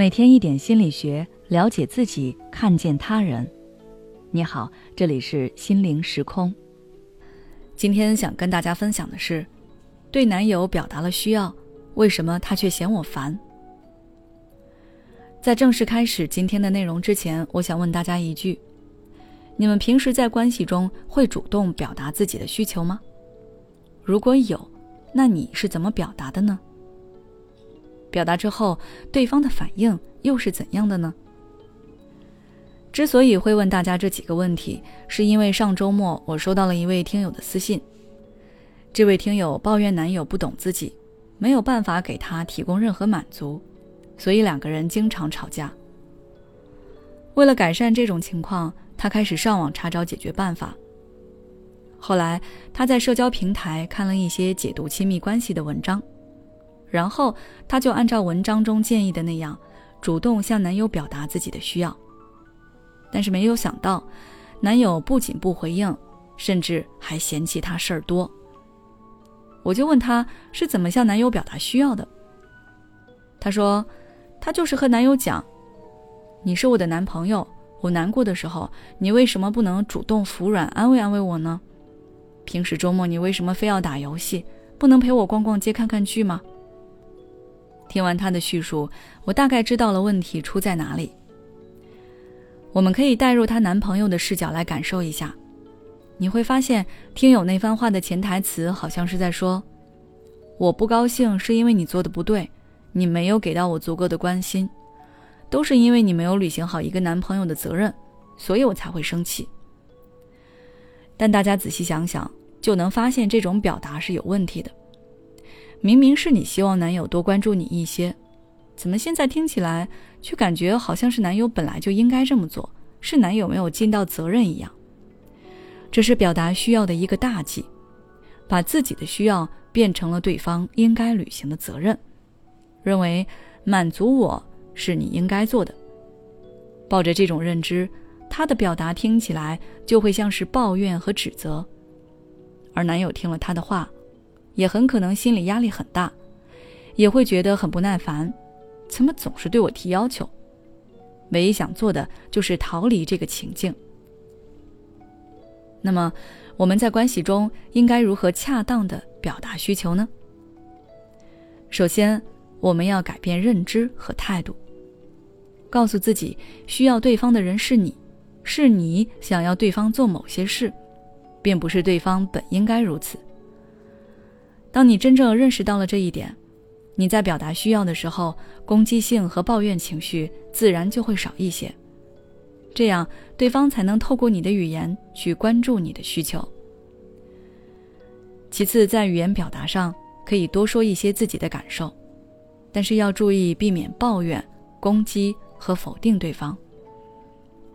每天一点心理学，了解自己，看见他人。你好，这里是心灵时空。今天想跟大家分享的是，对男友表达了需要，为什么他却嫌我烦？在正式开始今天的内容之前，我想问大家一句：你们平时在关系中会主动表达自己的需求吗？如果有，那你是怎么表达的呢？表达之后，对方的反应又是怎样的呢？之所以会问大家这几个问题，是因为上周末我收到了一位听友的私信。这位听友抱怨男友不懂自己，没有办法给他提供任何满足，所以两个人经常吵架。为了改善这种情况，他开始上网查找解决办法。后来他在社交平台看了一些解读亲密关系的文章。然后，她就按照文章中建议的那样，主动向男友表达自己的需要。但是没有想到，男友不仅不回应，甚至还嫌弃她事儿多。我就问她是怎么向男友表达需要的。她说，她就是和男友讲：“你是我的男朋友，我难过的时候，你为什么不能主动服软安慰安慰我呢？平时周末你为什么非要打游戏，不能陪我逛逛街看看剧吗？”听完他的叙述，我大概知道了问题出在哪里。我们可以带入她男朋友的视角来感受一下，你会发现，听友那番话的潜台词好像是在说：“我不高兴是因为你做的不对，你没有给到我足够的关心，都是因为你没有履行好一个男朋友的责任，所以我才会生气。”但大家仔细想想，就能发现这种表达是有问题的。明明是你希望男友多关注你一些，怎么现在听起来却感觉好像是男友本来就应该这么做，是男友没有尽到责任一样？这是表达需要的一个大忌，把自己的需要变成了对方应该履行的责任，认为满足我是你应该做的。抱着这种认知，他的表达听起来就会像是抱怨和指责，而男友听了他的话。也很可能心理压力很大，也会觉得很不耐烦，怎么总是对我提要求？唯一想做的就是逃离这个情境。那么，我们在关系中应该如何恰当的表达需求呢？首先，我们要改变认知和态度，告诉自己需要对方的人是你，是你想要对方做某些事，并不是对方本应该如此。当你真正认识到了这一点，你在表达需要的时候，攻击性和抱怨情绪自然就会少一些。这样，对方才能透过你的语言去关注你的需求。其次，在语言表达上，可以多说一些自己的感受，但是要注意避免抱怨、攻击和否定对方，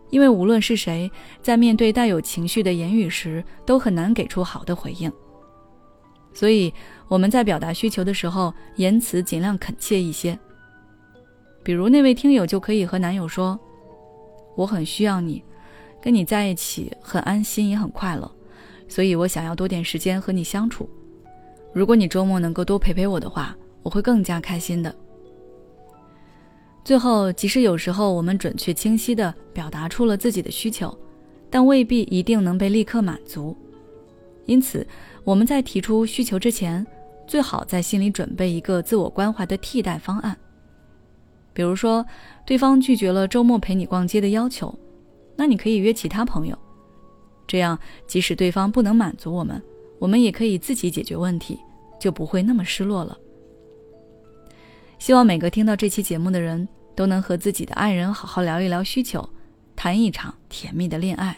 因为无论是谁，在面对带有情绪的言语时，都很难给出好的回应。所以我们在表达需求的时候，言辞尽量恳切一些。比如那位听友就可以和男友说：“我很需要你，跟你在一起很安心，也很快乐，所以我想要多点时间和你相处。如果你周末能够多陪陪我的话，我会更加开心的。”最后，即使有时候我们准确清晰地表达出了自己的需求，但未必一定能被立刻满足。因此，我们在提出需求之前，最好在心里准备一个自我关怀的替代方案。比如说，对方拒绝了周末陪你逛街的要求，那你可以约其他朋友。这样，即使对方不能满足我们，我们也可以自己解决问题，就不会那么失落了。希望每个听到这期节目的人都能和自己的爱人好好聊一聊需求，谈一场甜蜜的恋爱。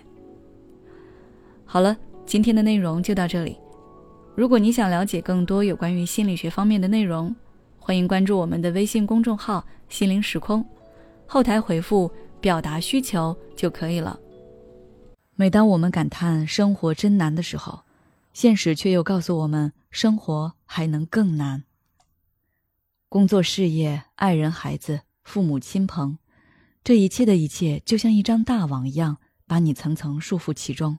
好了。今天的内容就到这里。如果你想了解更多有关于心理学方面的内容，欢迎关注我们的微信公众号“心灵时空”，后台回复“表达需求”就可以了。每当我们感叹生活真难的时候，现实却又告诉我们，生活还能更难。工作、事业、爱人、孩子、父母亲朋，这一切的一切，就像一张大网一样，把你层层束缚其中。